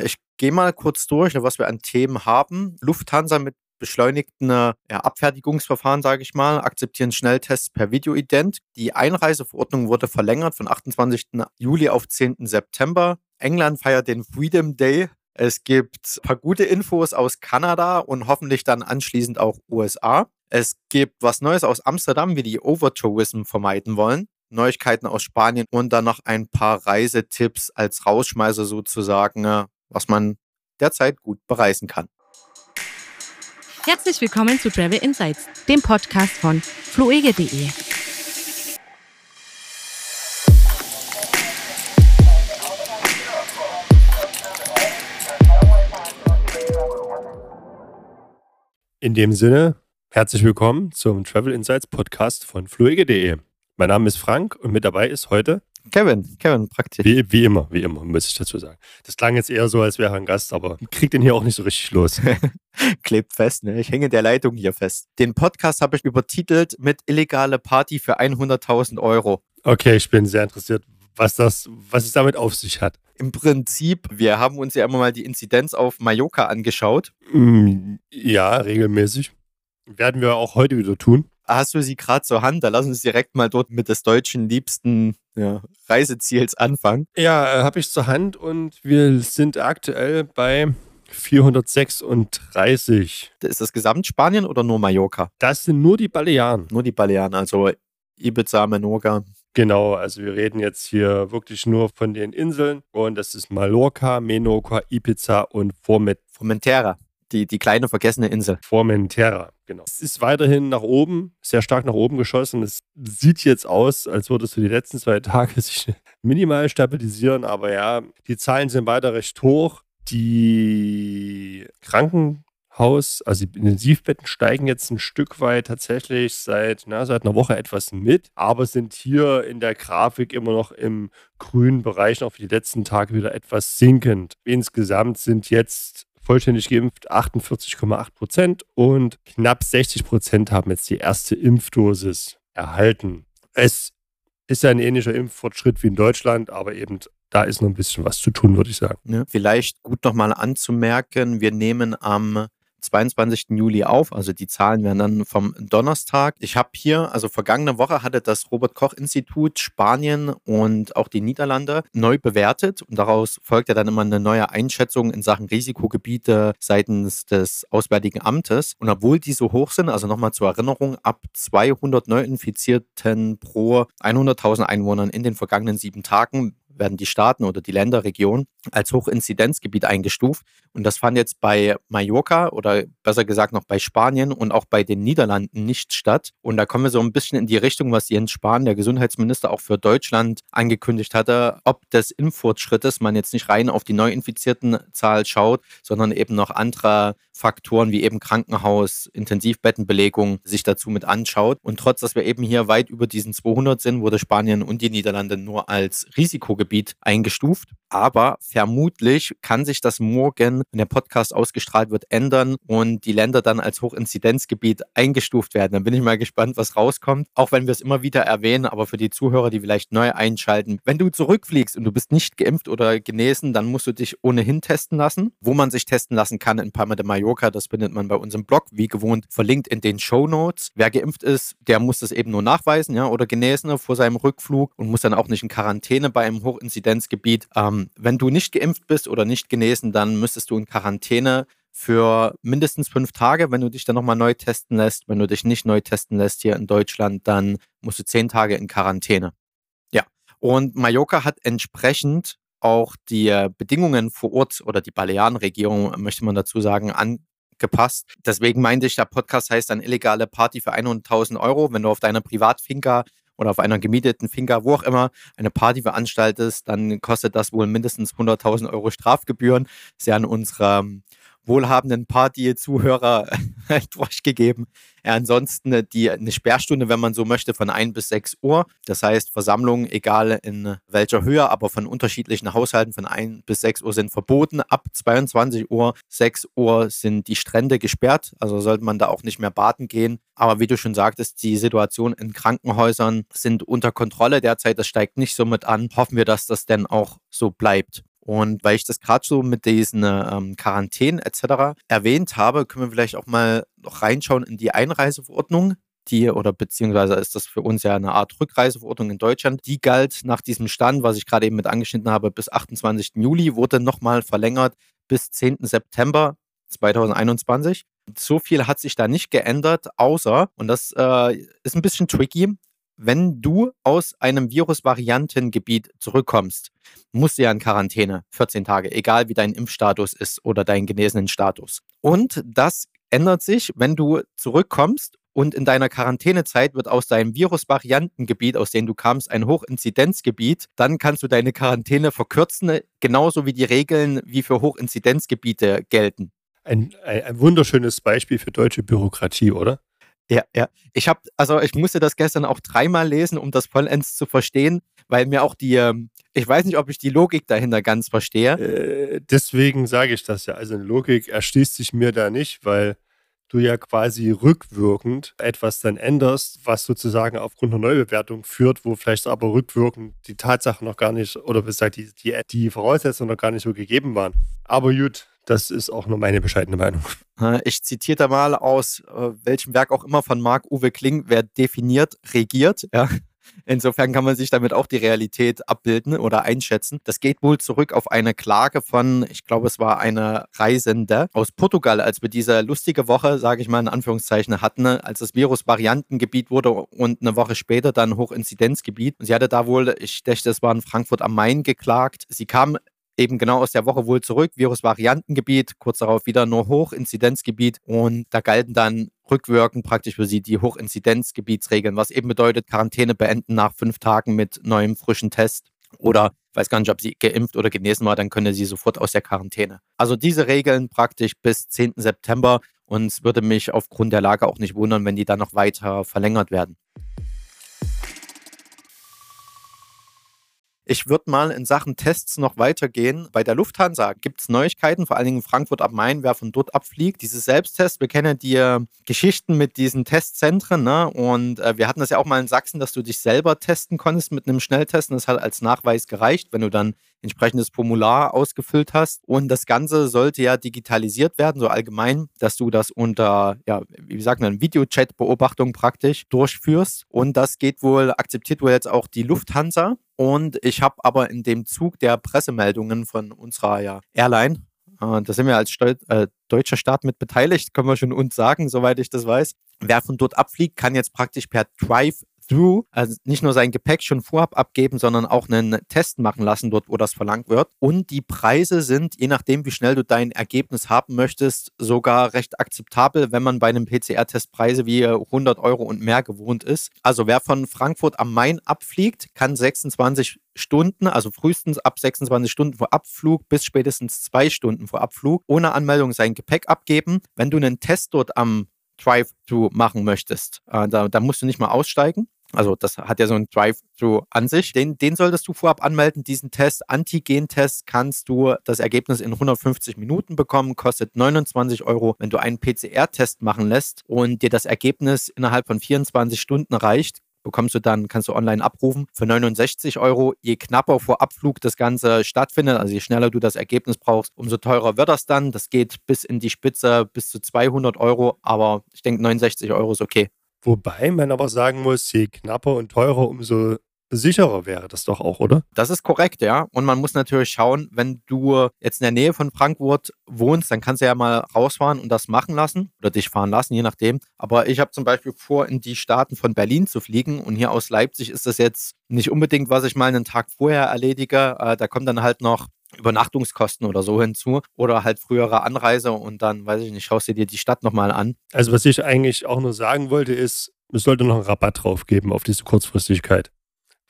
Ich gehe mal kurz durch, was wir an Themen haben. Lufthansa mit beschleunigten ja, Abfertigungsverfahren, sage ich mal, akzeptieren Schnelltests per Videoident. Die Einreiseverordnung wurde verlängert von 28. Juli auf 10. September. England feiert den Freedom Day. Es gibt ein paar gute Infos aus Kanada und hoffentlich dann anschließend auch USA. Es gibt was Neues aus Amsterdam, wie die Overtourism vermeiden wollen. Neuigkeiten aus Spanien und dann noch ein paar Reisetipps als Rausschmeißer sozusagen, was man derzeit gut bereisen kann. Herzlich willkommen zu Travel Insights, dem Podcast von fluege.de. In dem Sinne, herzlich willkommen zum Travel Insights Podcast von fluege.de. Mein Name ist Frank und mit dabei ist heute Kevin, Kevin, praktisch. Wie, wie immer, wie immer, muss ich dazu sagen. Das klang jetzt eher so, als wäre er ein Gast, aber kriegt den hier auch nicht so richtig los. Klebt fest, ne? Ich hänge der Leitung hier fest. Den Podcast habe ich übertitelt mit illegale Party für 100.000 Euro. Okay, ich bin sehr interessiert, was das, was es damit auf sich hat. Im Prinzip, wir haben uns ja immer mal die Inzidenz auf Mallorca angeschaut. Mm, ja, regelmäßig. Werden wir auch heute wieder tun. Hast du sie gerade zur Hand? Da lass uns direkt mal dort mit des deutschen liebsten ja, Reiseziels anfangen. Ja, äh, habe ich zur Hand und wir sind aktuell bei 436. Ist das Gesamtspanien oder nur Mallorca? Das sind nur die Balearen. Nur die Balearen, also Ibiza, Menorca. Genau, also wir reden jetzt hier wirklich nur von den Inseln und das ist Mallorca, Menorca, Ibiza und Formentera die, die kleine vergessene Insel. Formentera, genau. Es ist weiterhin nach oben, sehr stark nach oben geschossen. Es sieht jetzt aus, als würde es für die letzten zwei Tage sich minimal stabilisieren, aber ja, die Zahlen sind weiter recht hoch. Die Krankenhaus, also die Intensivbetten steigen jetzt ein Stück weit tatsächlich seit, na, seit einer Woche etwas mit, aber sind hier in der Grafik immer noch im grünen Bereich, noch für die letzten Tage wieder etwas sinkend. Insgesamt sind jetzt vollständig geimpft 48,8 Prozent und knapp 60 Prozent haben jetzt die erste Impfdosis erhalten. Es ist ja ein ähnlicher Impffortschritt wie in Deutschland, aber eben da ist noch ein bisschen was zu tun, würde ich sagen. Ja, vielleicht gut nochmal anzumerken, wir nehmen am 22. Juli auf. Also die Zahlen werden dann vom Donnerstag. Ich habe hier, also vergangene Woche hatte das Robert Koch Institut Spanien und auch die Niederlande neu bewertet und daraus folgt ja dann immer eine neue Einschätzung in Sachen Risikogebiete seitens des Auswärtigen Amtes. Und obwohl die so hoch sind, also nochmal zur Erinnerung, ab 200 Neuinfizierten pro 100.000 Einwohnern in den vergangenen sieben Tagen werden die Staaten oder die Länderregion als Hochinzidenzgebiet eingestuft. Und das fand jetzt bei Mallorca oder besser gesagt noch bei Spanien und auch bei den Niederlanden nicht statt. Und da kommen wir so ein bisschen in die Richtung, was Jens Spahn, der Gesundheitsminister, auch für Deutschland angekündigt hatte, ob des Impffortschrittes man jetzt nicht rein auf die neuinfizierten Zahl schaut, sondern eben noch andere Faktoren wie eben Krankenhaus, Intensivbettenbelegung sich dazu mit anschaut. Und trotz, dass wir eben hier weit über diesen 200 sind, wurde Spanien und die Niederlande nur als Risikogebiet eingestuft. Aber vermutlich kann sich das morgen, wenn der Podcast ausgestrahlt wird, ändern und die Länder dann als Hochinzidenzgebiet eingestuft werden. Dann bin ich mal gespannt, was rauskommt. Auch wenn wir es immer wieder erwähnen, aber für die Zuhörer, die vielleicht neu einschalten, wenn du zurückfliegst und du bist nicht geimpft oder genesen, dann musst du dich ohnehin testen lassen. Wo man sich testen lassen kann in Palma de Mallorca Mallorca. Das findet man bei uns im Blog, wie gewohnt, verlinkt in den Show Notes. Wer geimpft ist, der muss das eben nur nachweisen, ja, oder Genesene vor seinem Rückflug und muss dann auch nicht in Quarantäne bei einem Hochinzidenzgebiet. Ähm, wenn du nicht geimpft bist oder nicht genesen, dann müsstest du in Quarantäne für mindestens fünf Tage, wenn du dich dann nochmal neu testen lässt. Wenn du dich nicht neu testen lässt hier in Deutschland, dann musst du zehn Tage in Quarantäne. Ja, und Mallorca hat entsprechend auch die äh, Bedingungen vor Ort oder die Balearenregierung, möchte man dazu sagen, angepasst. Deswegen meinte ich, der Podcast heißt dann illegale Party für 100.000 Euro. Wenn du auf deiner Privatfinca oder auf einer gemieteten Finca, wo auch immer, eine Party veranstaltest, dann kostet das wohl mindestens 100.000 Euro Strafgebühren. Ja an unserer wohlhabenden Party-Zuhörer durchgegeben. Ja, ansonsten äh, die, eine Sperrstunde, wenn man so möchte, von 1 bis 6 Uhr. Das heißt, Versammlungen, egal in welcher Höhe, aber von unterschiedlichen Haushalten von 1 bis 6 Uhr sind verboten. Ab 22 Uhr, 6 Uhr sind die Strände gesperrt. Also sollte man da auch nicht mehr baden gehen. Aber wie du schon sagtest, die Situation in Krankenhäusern sind unter Kontrolle derzeit. Das steigt nicht so mit an. Hoffen wir, dass das denn auch so bleibt. Und weil ich das gerade so mit diesen ähm, Quarantänen etc. erwähnt habe, können wir vielleicht auch mal noch reinschauen in die Einreiseverordnung. Die oder beziehungsweise ist das für uns ja eine Art Rückreiseverordnung in Deutschland. Die galt nach diesem Stand, was ich gerade eben mit angeschnitten habe, bis 28. Juli, wurde nochmal verlängert bis 10. September 2021. So viel hat sich da nicht geändert, außer, und das äh, ist ein bisschen tricky, wenn du aus einem Virusvariantengebiet zurückkommst, musst du ja in Quarantäne, 14 Tage, egal wie dein Impfstatus ist oder dein genesenen Status. Und das ändert sich, wenn du zurückkommst und in deiner Quarantänezeit wird aus deinem Virusvariantengebiet, aus dem du kamst, ein Hochinzidenzgebiet. Dann kannst du deine Quarantäne verkürzen, genauso wie die Regeln wie für Hochinzidenzgebiete gelten. Ein, ein, ein wunderschönes Beispiel für deutsche Bürokratie, oder? Ja, ja. Ich habe, also ich musste das gestern auch dreimal lesen, um das vollends zu verstehen, weil mir auch die, ähm, ich weiß nicht, ob ich die Logik dahinter ganz verstehe. Äh, deswegen sage ich das ja. Also eine Logik erschließt sich mir da nicht, weil du ja quasi rückwirkend etwas dann änderst, was sozusagen aufgrund einer Neubewertung führt, wo vielleicht aber rückwirkend die Tatsachen noch gar nicht, oder besser die, die, die Voraussetzungen noch gar nicht so gegeben waren. Aber gut, das ist auch nur meine bescheidene Meinung. Ich zitiere da mal aus äh, welchem Werk auch immer von Marc-Uwe Kling, wer definiert, regiert. Ja. Insofern kann man sich damit auch die Realität abbilden oder einschätzen. Das geht wohl zurück auf eine Klage von, ich glaube, es war eine Reisende aus Portugal, als wir diese lustige Woche, sage ich mal in Anführungszeichen, hatten, als das Virus Variantengebiet wurde und eine Woche später dann Hochinzidenzgebiet. Und sie hatte da wohl, ich dachte, es war in Frankfurt am Main geklagt. Sie kam eben genau aus der Woche wohl zurück, Virusvariantengebiet, kurz darauf wieder nur Hochinzidenzgebiet und da galten dann rückwirkend praktisch für sie die Hochinzidenzgebietsregeln, was eben bedeutet, Quarantäne beenden nach fünf Tagen mit neuem frischen Test oder ich weiß gar nicht, ob sie geimpft oder genesen war, dann könne sie sofort aus der Quarantäne. Also diese Regeln praktisch bis 10. September und es würde mich aufgrund der Lage auch nicht wundern, wenn die dann noch weiter verlängert werden. Ich würde mal in Sachen Tests noch weitergehen. Bei der Lufthansa gibt es Neuigkeiten, vor allen Dingen Frankfurt am Main, wer von dort abfliegt. Diese Selbsttests, wir kennen die äh, Geschichten mit diesen Testzentren. Ne? Und äh, wir hatten das ja auch mal in Sachsen, dass du dich selber testen konntest mit einem Schnelltest. Und das hat als Nachweis gereicht, wenn du dann entsprechendes Formular ausgefüllt hast. Und das Ganze sollte ja digitalisiert werden, so allgemein, dass du das unter, ja, wie sagt man, Videochat-Beobachtung praktisch durchführst. Und das geht wohl, akzeptiert wohl jetzt auch die Lufthansa. Und ich habe aber in dem Zug der Pressemeldungen von unserer ja, Airline, äh, da sind wir als Steu äh, deutscher Staat mit beteiligt, können wir schon uns sagen, soweit ich das weiß. Wer von dort abfliegt, kann jetzt praktisch per Drive Through, also nicht nur sein Gepäck schon vorab abgeben, sondern auch einen Test machen lassen dort, wo das verlangt wird. Und die Preise sind, je nachdem, wie schnell du dein Ergebnis haben möchtest, sogar recht akzeptabel, wenn man bei einem PCR-Test Preise wie 100 Euro und mehr gewohnt ist. Also wer von Frankfurt am Main abfliegt, kann 26 Stunden, also frühestens ab 26 Stunden vor Abflug bis spätestens zwei Stunden vor Abflug, ohne Anmeldung sein Gepäck abgeben. Wenn du einen Test dort am Drive-Thru machen möchtest, äh, da, da musst du nicht mal aussteigen. Also das hat ja so ein Drive-Thru an sich. Den, den solltest du vorab anmelden. Diesen Test, Antigen-Test, kannst du das Ergebnis in 150 Minuten bekommen, kostet 29 Euro. Wenn du einen PCR-Test machen lässt und dir das Ergebnis innerhalb von 24 Stunden reicht, bekommst du dann, kannst du online abrufen für 69 Euro. Je knapper vor Abflug das Ganze stattfindet, also je schneller du das Ergebnis brauchst, umso teurer wird das dann. Das geht bis in die Spitze, bis zu 200 Euro, aber ich denke 69 Euro ist okay. Wobei man aber sagen muss, je knapper und teurer, umso sicherer wäre das doch auch, oder? Das ist korrekt, ja. Und man muss natürlich schauen, wenn du jetzt in der Nähe von Frankfurt wohnst, dann kannst du ja mal rausfahren und das machen lassen oder dich fahren lassen, je nachdem. Aber ich habe zum Beispiel vor, in die Staaten von Berlin zu fliegen und hier aus Leipzig ist das jetzt nicht unbedingt, was ich mal einen Tag vorher erledige. Äh, da kommt dann halt noch Übernachtungskosten oder so hinzu oder halt frühere Anreise und dann, weiß ich nicht, schaust du dir die Stadt nochmal an. Also was ich eigentlich auch nur sagen wollte ist, es sollte noch einen Rabatt drauf geben auf diese Kurzfristigkeit.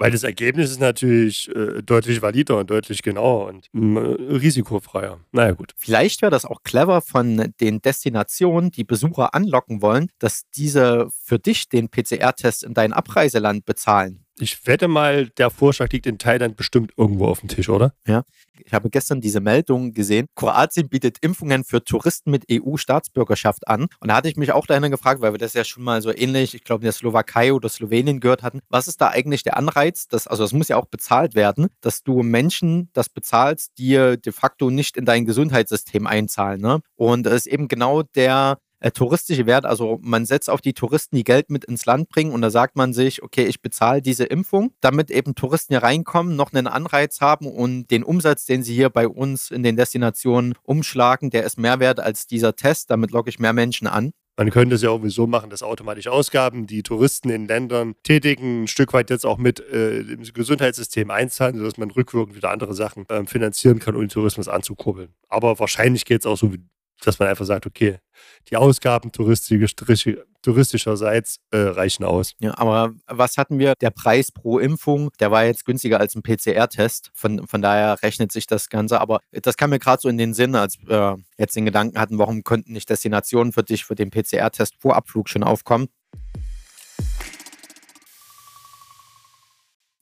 Weil das Ergebnis ist natürlich äh, deutlich valider und deutlich genauer und äh, risikofreier. Naja, gut. Vielleicht wäre das auch clever von den Destinationen, die Besucher anlocken wollen, dass diese für dich den PCR-Test in dein Abreiseland bezahlen. Ich wette mal, der Vorschlag liegt in Thailand bestimmt irgendwo auf dem Tisch, oder? Ja. Ich habe gestern diese Meldung gesehen. Kroatien bietet Impfungen für Touristen mit EU-Staatsbürgerschaft an. Und da hatte ich mich auch dahin gefragt, weil wir das ja schon mal so ähnlich, ich glaube, in der Slowakei oder Slowenien gehört hatten. Was ist da eigentlich der Anreiz? Dass, also, das muss ja auch bezahlt werden, dass du Menschen das bezahlst, die de facto nicht in dein Gesundheitssystem einzahlen. Ne? Und das ist eben genau der äh, touristische Wert. Also man setzt auf die Touristen, die Geld mit ins Land bringen und da sagt man sich, okay, ich bezahle diese Impfung, damit eben Touristen hier reinkommen, noch einen Anreiz haben und den Umsatz, den sie hier bei uns in den Destinationen umschlagen, der ist mehr wert als dieser Test. Damit locke ich mehr Menschen an. Man könnte es ja auch so machen, dass automatisch Ausgaben, die Touristen in Ländern tätigen, ein Stück weit jetzt auch mit äh, im Gesundheitssystem einzahlen, sodass man rückwirkend wieder andere Sachen äh, finanzieren kann, um den Tourismus anzukurbeln. Aber wahrscheinlich geht es auch so, dass man einfach sagt, okay, die Ausgaben touristisch, touristischerseits äh, reichen aus. Ja, aber was hatten wir? Der Preis pro Impfung, der war jetzt günstiger als ein PCR-Test. Von, von daher rechnet sich das Ganze. Aber das kam mir gerade so in den Sinn, als wir jetzt den Gedanken hatten, warum könnten nicht Destinationen für dich für den PCR-Test vor Abflug schon aufkommen?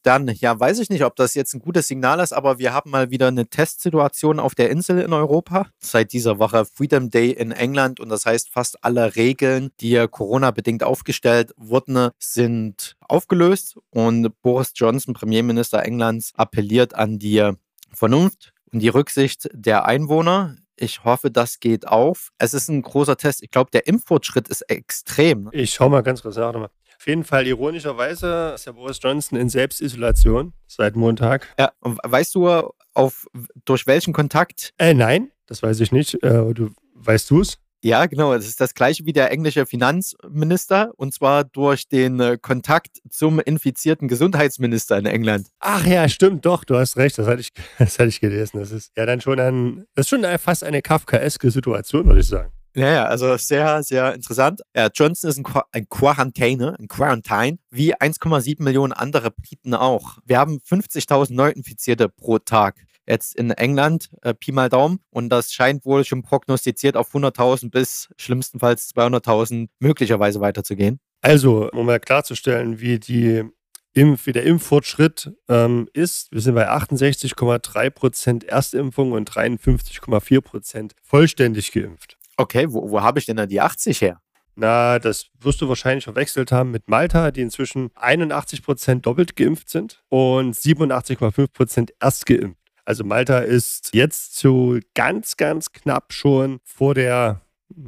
Dann, ja, weiß ich nicht, ob das jetzt ein gutes Signal ist, aber wir haben mal wieder eine Testsituation auf der Insel in Europa. Seit dieser Woche Freedom Day in England und das heißt, fast alle Regeln, die Corona-bedingt aufgestellt wurden, sind aufgelöst und Boris Johnson, Premierminister Englands, appelliert an die Vernunft und die Rücksicht der Einwohner. Ich hoffe, das geht auf. Es ist ein großer Test. Ich glaube, der Impffortschritt ist extrem. Ich schau mal ganz kurz nach. Auf jeden Fall ironischerweise ist ja Boris Johnson in Selbstisolation seit Montag. Ja, und weißt du, auf, durch welchen Kontakt? Äh, nein, das weiß ich nicht. Äh, du, weißt du es? Ja, genau. Es ist das gleiche wie der englische Finanzminister und zwar durch den äh, Kontakt zum infizierten Gesundheitsminister in England. Ach ja, stimmt, doch, du hast recht, das hatte ich, das hatte ich gelesen. Das ist ja dann schon ein, das ist schon fast eine kafkaeske Situation, würde ich sagen. Ja, ja, also sehr, sehr interessant. Ja, Johnson ist ein, Qu ein Quarantäne, ein Quarantine, wie 1,7 Millionen andere Briten auch. Wir haben 50.000 Neuinfizierte pro Tag jetzt in England, äh, Pi mal Daumen. Und das scheint wohl schon prognostiziert auf 100.000 bis schlimmstenfalls 200.000 möglicherweise weiterzugehen. Also, um mal klarzustellen, wie, die Impf, wie der Impffortschritt ähm, ist, wir sind bei 68,3 Prozent Erstimpfung und 53,4 Prozent vollständig geimpft. Okay, wo, wo habe ich denn da die 80 her? Na, das wirst du wahrscheinlich verwechselt haben mit Malta, die inzwischen 81 Prozent doppelt geimpft sind und 87,5 Prozent erst geimpft. Also Malta ist jetzt so ganz, ganz knapp schon vor der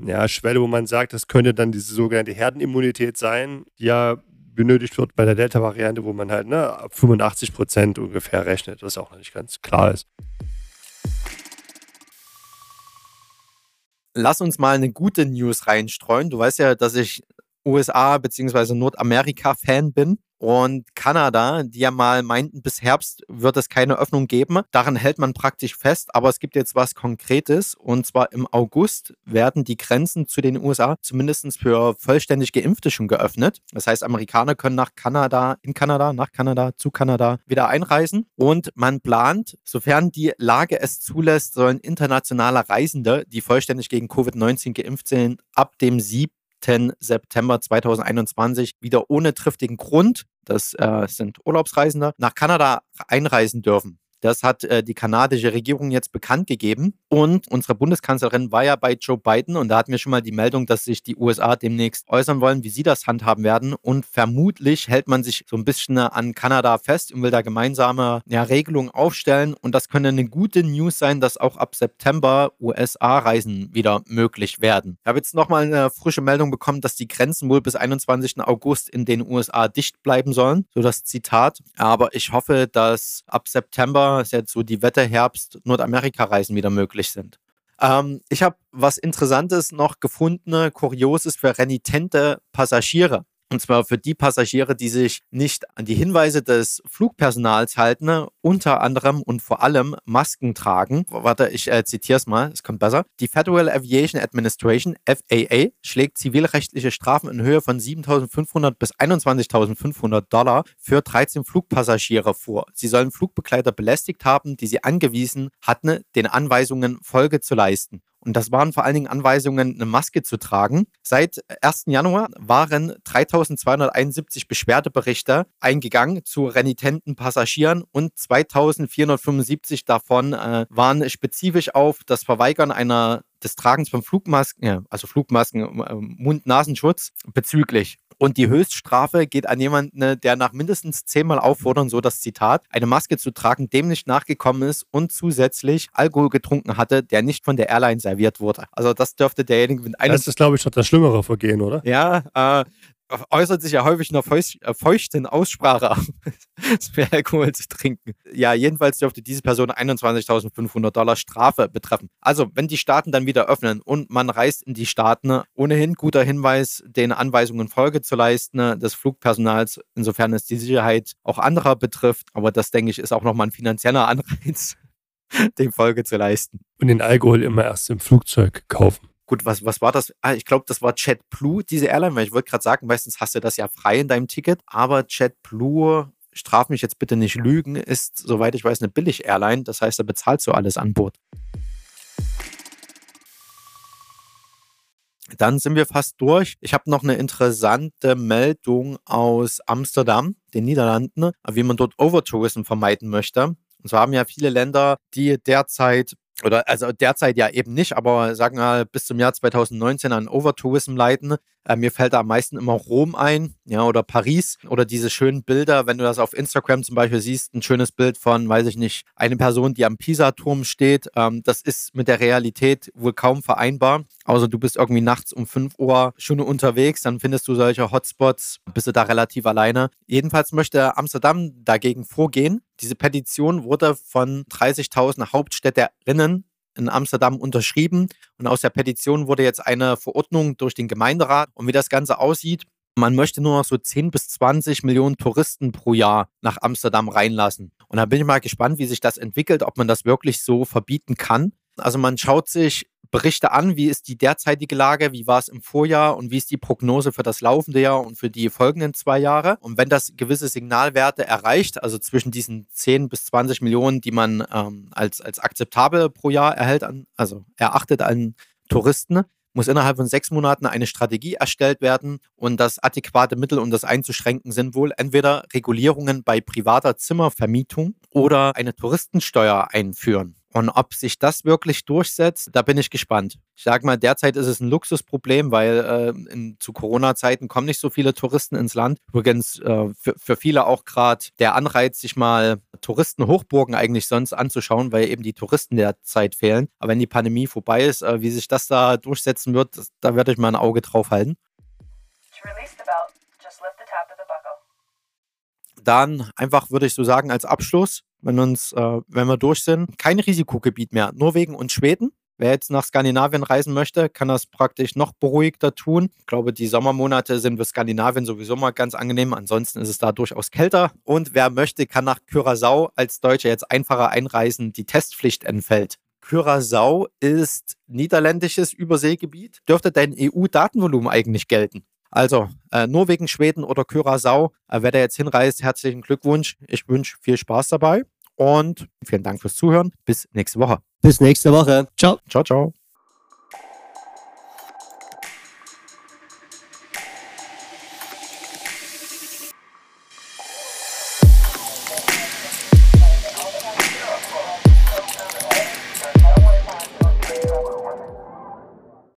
ja, Schwelle, wo man sagt, das könnte dann diese sogenannte Herdenimmunität sein, die ja benötigt wird bei der Delta-Variante, wo man halt ne, 85 Prozent ungefähr rechnet, was auch noch nicht ganz klar ist. Lass uns mal eine gute News reinstreuen. Du weißt ja, dass ich USA bzw. Nordamerika-Fan bin und Kanada, die ja mal meinten, bis Herbst wird es keine Öffnung geben. Daran hält man praktisch fest, aber es gibt jetzt was Konkretes und zwar im August werden die Grenzen zu den USA zumindest für vollständig Geimpfte schon geöffnet. Das heißt, Amerikaner können nach Kanada, in Kanada, nach Kanada, zu Kanada wieder einreisen und man plant, sofern die Lage es zulässt, sollen internationale Reisende, die vollständig gegen Covid-19 geimpft sind, ab dem 7. September 2021 wieder ohne triftigen Grund, das äh, sind Urlaubsreisende, nach Kanada einreisen dürfen. Das hat äh, die kanadische Regierung jetzt bekannt gegeben. Und unsere Bundeskanzlerin war ja bei Joe Biden und da hatten wir schon mal die Meldung, dass sich die USA demnächst äußern wollen, wie sie das handhaben werden. Und vermutlich hält man sich so ein bisschen an Kanada fest und will da gemeinsame ja, Regelungen aufstellen. Und das könnte eine gute News sein, dass auch ab September USA-Reisen wieder möglich werden. Ich habe jetzt nochmal eine frische Meldung bekommen, dass die Grenzen wohl bis 21. August in den USA dicht bleiben sollen. So das Zitat. Aber ich hoffe, dass ab September ist jetzt so die Wette Herbst Nordamerika-Reisen wieder möglich sind. Ähm, ich habe was Interessantes noch gefunden, Kurioses für renitente Passagiere. Und zwar für die Passagiere, die sich nicht an die Hinweise des Flugpersonals halten, unter anderem und vor allem Masken tragen. Warte, ich äh, zitiere es mal, es kommt besser. Die Federal Aviation Administration, FAA, schlägt zivilrechtliche Strafen in Höhe von 7.500 bis 21.500 Dollar für 13 Flugpassagiere vor. Sie sollen Flugbegleiter belästigt haben, die sie angewiesen hatten, den Anweisungen Folge zu leisten. Und das waren vor allen Dingen Anweisungen, eine Maske zu tragen. Seit 1. Januar waren 3271 Beschwerdeberichte eingegangen zu renitenten Passagieren und 2475 davon äh, waren spezifisch auf das Verweigern einer des Tragens von Flugmasken, also Flugmasken, äh, Mund-Nasenschutz bezüglich. Und die Höchststrafe geht an jemanden, der nach mindestens zehnmal auffordern, so das Zitat, eine Maske zu tragen, dem nicht nachgekommen ist und zusätzlich Alkohol getrunken hatte, der nicht von der Airline serviert wurde. Also das dürfte derjenige mit einem. Das ist, glaube ich, doch das schlimmere Vergehen, oder? Ja, äh, äußert sich ja häufig in einer äh, feuchten Aussprache, mehr Alkohol zu trinken. Ja, jedenfalls dürfte diese Person 21.500 Dollar Strafe betreffen. Also, wenn die Staaten dann wieder öffnen und man reist in die Staaten, ohnehin guter Hinweis, den Anweisungen Folge zu leisten des Flugpersonals, insofern es die Sicherheit auch anderer betrifft. Aber das, denke ich, ist auch nochmal ein finanzieller Anreiz, dem Folge zu leisten. Und den Alkohol immer erst im Flugzeug kaufen. Gut, was, was war das? Ah, ich glaube, das war JetBlue, diese Airline, weil ich wollte gerade sagen, meistens hast du das ja frei in deinem Ticket, aber JetBlue, straf mich jetzt bitte nicht lügen, ist, soweit ich weiß, eine Billig-Airline. Das heißt, da bezahlst du alles an Bord. Dann sind wir fast durch. Ich habe noch eine interessante Meldung aus Amsterdam, den Niederlanden, wie man dort Overtourism vermeiden möchte. Und so haben ja viele Länder, die derzeit oder also derzeit ja eben nicht, aber sagen wir mal bis zum Jahr 2019 an Overtourism leiten. Äh, mir fällt da am meisten immer Rom ein, ja, oder Paris oder diese schönen Bilder, wenn du das auf Instagram zum Beispiel siehst, ein schönes Bild von, weiß ich nicht, eine Person, die am Pisa-Turm steht. Ähm, das ist mit der Realität wohl kaum vereinbar. Außer du bist irgendwie nachts um 5 Uhr schon unterwegs, dann findest du solche Hotspots, bist du da relativ alleine. Jedenfalls möchte Amsterdam dagegen vorgehen. Diese Petition wurde von 30.000 Hauptstädterinnen in Amsterdam unterschrieben und aus der Petition wurde jetzt eine Verordnung durch den Gemeinderat. Und wie das Ganze aussieht, man möchte nur noch so 10 bis 20 Millionen Touristen pro Jahr nach Amsterdam reinlassen. Und da bin ich mal gespannt, wie sich das entwickelt, ob man das wirklich so verbieten kann. Also man schaut sich Berichte an, wie ist die derzeitige Lage, wie war es im Vorjahr und wie ist die Prognose für das laufende Jahr und für die folgenden zwei Jahre. Und wenn das gewisse Signalwerte erreicht, also zwischen diesen 10 bis 20 Millionen, die man ähm, als, als akzeptabel pro Jahr erhält, an, also erachtet an Touristen, muss innerhalb von sechs Monaten eine Strategie erstellt werden und das adäquate Mittel, um das einzuschränken, sind wohl entweder Regulierungen bei privater Zimmervermietung oder eine Touristensteuer einführen. Und ob sich das wirklich durchsetzt, da bin ich gespannt. Ich sage mal, derzeit ist es ein Luxusproblem, weil äh, in, zu Corona-Zeiten kommen nicht so viele Touristen ins Land. Übrigens äh, für, für viele auch gerade der Anreiz, sich mal Touristenhochburgen eigentlich sonst anzuschauen, weil eben die Touristen derzeit fehlen. Aber wenn die Pandemie vorbei ist, äh, wie sich das da durchsetzen wird, das, da werde ich mal ein Auge drauf halten. Dann einfach würde ich so sagen als Abschluss, wenn uns, äh, wenn wir durch sind, kein Risikogebiet mehr. Norwegen und Schweden. Wer jetzt nach Skandinavien reisen möchte, kann das praktisch noch beruhigter tun. Ich glaube, die Sommermonate sind für Skandinavien sowieso mal ganz angenehm. Ansonsten ist es da durchaus kälter. Und wer möchte, kann nach Curaçao als Deutscher jetzt einfacher einreisen. Die Testpflicht entfällt. Curaçao ist niederländisches Überseegebiet. Dürfte dein EU-Datenvolumen eigentlich gelten? Also äh, Norwegen, Schweden oder Curaçao, äh, wer da jetzt hinreist, herzlichen Glückwunsch. Ich wünsche viel Spaß dabei und vielen Dank fürs Zuhören. Bis nächste Woche. Bis nächste Woche. Ciao. Ciao, ciao.